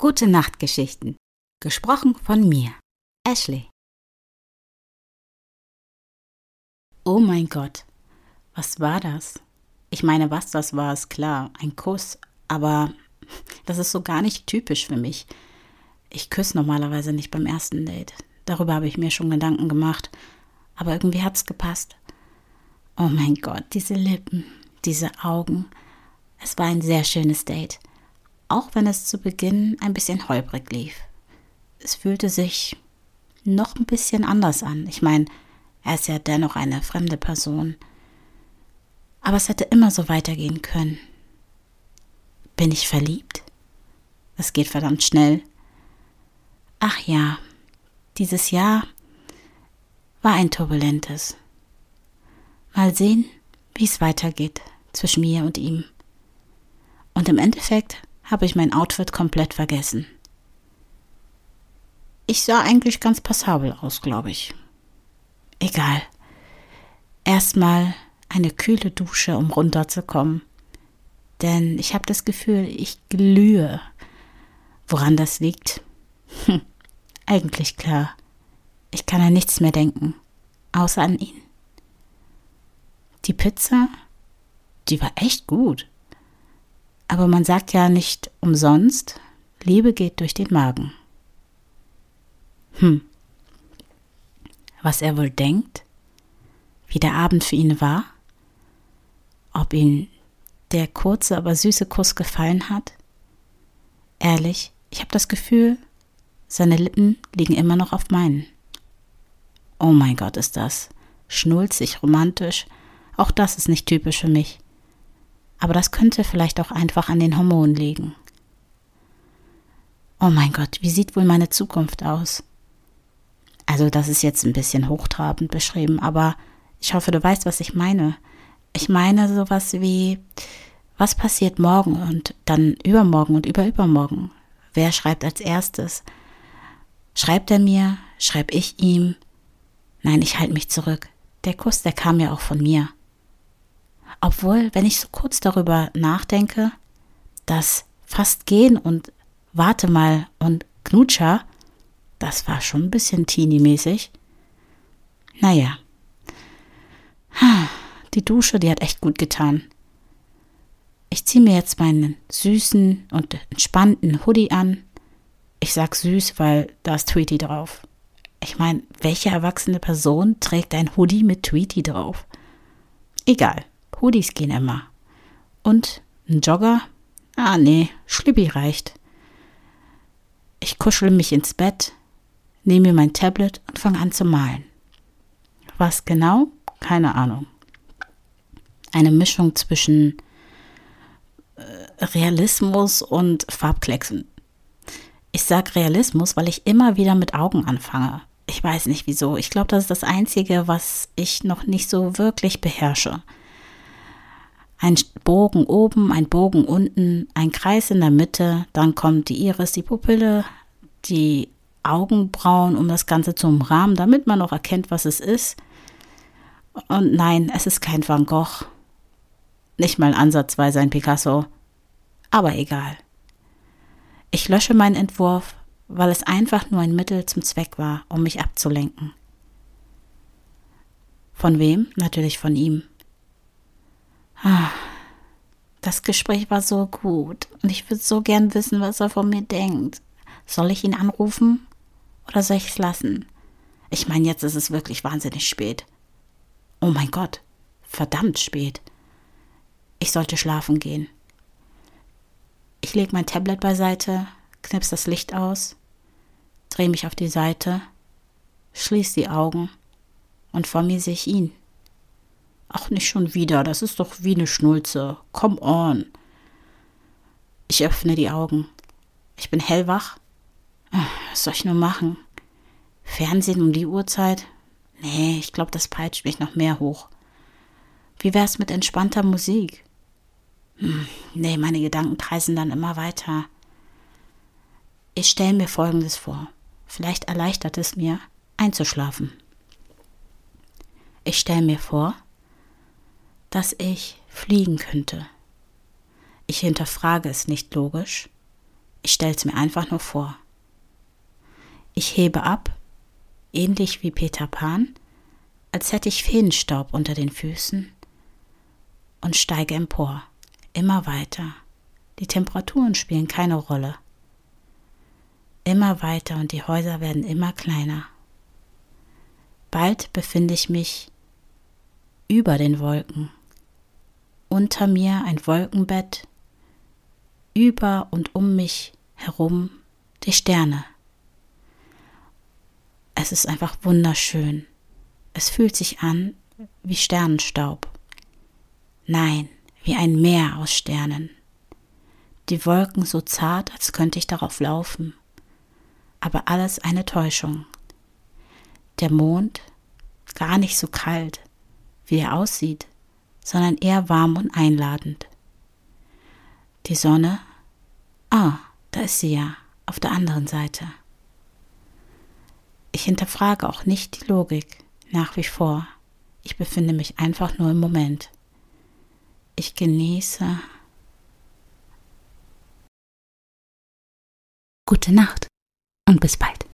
Gute Nachtgeschichten. Gesprochen von mir, Ashley. Oh mein Gott, was war das? Ich meine, was das war, ist klar, ein Kuss, aber das ist so gar nicht typisch für mich. Ich küsse normalerweise nicht beim ersten Date. Darüber habe ich mir schon Gedanken gemacht, aber irgendwie hat es gepasst. Oh mein Gott, diese Lippen, diese Augen. Es war ein sehr schönes Date auch wenn es zu Beginn ein bisschen holprig lief. Es fühlte sich noch ein bisschen anders an. Ich meine, er ist ja dennoch eine fremde Person. Aber es hätte immer so weitergehen können. Bin ich verliebt? Es geht verdammt schnell. Ach ja, dieses Jahr war ein turbulentes. Mal sehen, wie es weitergeht zwischen mir und ihm. Und im Endeffekt habe ich mein Outfit komplett vergessen. Ich sah eigentlich ganz passabel aus, glaube ich. Egal. Erstmal eine kühle Dusche, um runterzukommen. Denn ich habe das Gefühl, ich glühe. Woran das liegt? Hm, eigentlich klar. Ich kann an nichts mehr denken, außer an ihn. Die Pizza, die war echt gut. Aber man sagt ja nicht umsonst, Liebe geht durch den Magen. Hm. Was er wohl denkt? Wie der Abend für ihn war? Ob ihm der kurze, aber süße Kuss gefallen hat? Ehrlich, ich habe das Gefühl, seine Lippen liegen immer noch auf meinen. Oh mein Gott, ist das schnulzig, romantisch. Auch das ist nicht typisch für mich. Aber das könnte vielleicht auch einfach an den Hormonen liegen. Oh mein Gott, wie sieht wohl meine Zukunft aus? Also das ist jetzt ein bisschen hochtrabend beschrieben, aber ich hoffe, du weißt, was ich meine. Ich meine sowas wie, was passiert morgen und dann übermorgen und überübermorgen? Wer schreibt als erstes? Schreibt er mir? Schreib ich ihm? Nein, ich halte mich zurück. Der Kuss, der kam ja auch von mir. Obwohl, wenn ich so kurz darüber nachdenke, dass fast gehen und warte mal und Knutscher, das war schon ein bisschen teenie-mäßig. Naja. Die Dusche, die hat echt gut getan. Ich ziehe mir jetzt meinen süßen und entspannten Hoodie an. Ich sag süß, weil da ist Tweety drauf. Ich meine, welche erwachsene Person trägt ein Hoodie mit Tweety drauf? Egal. Hoodies gehen immer. Und ein Jogger? Ah, nee, Schlippi reicht. Ich kuschel mich ins Bett, nehme mir mein Tablet und fange an zu malen. Was genau? Keine Ahnung. Eine Mischung zwischen äh, Realismus und Farbklecksen. Ich sage Realismus, weil ich immer wieder mit Augen anfange. Ich weiß nicht wieso. Ich glaube, das ist das Einzige, was ich noch nicht so wirklich beherrsche. Ein Bogen oben, ein Bogen unten, ein Kreis in der Mitte, dann kommt die Iris, die Pupille, die Augenbrauen, um das Ganze zu umrahmen, damit man auch erkennt, was es ist. Und nein, es ist kein Van Gogh. Nicht mal ansatzweise ein Picasso. Aber egal. Ich lösche meinen Entwurf, weil es einfach nur ein Mittel zum Zweck war, um mich abzulenken. Von wem? Natürlich von ihm. Das Gespräch war so gut und ich würde so gern wissen, was er von mir denkt. Soll ich ihn anrufen oder soll ich es lassen? Ich meine, jetzt ist es wirklich wahnsinnig spät. Oh mein Gott, verdammt spät. Ich sollte schlafen gehen. Ich lege mein Tablet beiseite, knips das Licht aus, drehe mich auf die Seite, schließe die Augen und vor mir sehe ich ihn. Ach, nicht schon wieder, das ist doch wie eine Schnulze. Come on. Ich öffne die Augen. Ich bin hellwach. Was soll ich nur machen? Fernsehen um die Uhrzeit? Nee, ich glaube, das peitscht mich noch mehr hoch. Wie wär's mit entspannter Musik? Hm, nee, meine Gedanken kreisen dann immer weiter. Ich stelle mir Folgendes vor. Vielleicht erleichtert es mir, einzuschlafen. Ich stelle mir vor, dass ich fliegen könnte. Ich hinterfrage es nicht logisch, Ich stell's mir einfach nur vor. Ich hebe ab, ähnlich wie Peter Pan, als hätte ich Feenstaub unter den Füßen und steige empor, immer weiter. Die Temperaturen spielen keine Rolle. Immer weiter und die Häuser werden immer kleiner. Bald befinde ich mich über den Wolken. Unter mir ein Wolkenbett, über und um mich herum die Sterne. Es ist einfach wunderschön. Es fühlt sich an wie Sternenstaub. Nein, wie ein Meer aus Sternen. Die Wolken so zart, als könnte ich darauf laufen. Aber alles eine Täuschung. Der Mond gar nicht so kalt, wie er aussieht, sondern eher warm und einladend. Die Sonne, ah, da ist sie ja, auf der anderen Seite. Ich hinterfrage auch nicht die Logik, nach wie vor. Ich befinde mich einfach nur im Moment. Ich genieße. Gute Nacht und bis bald.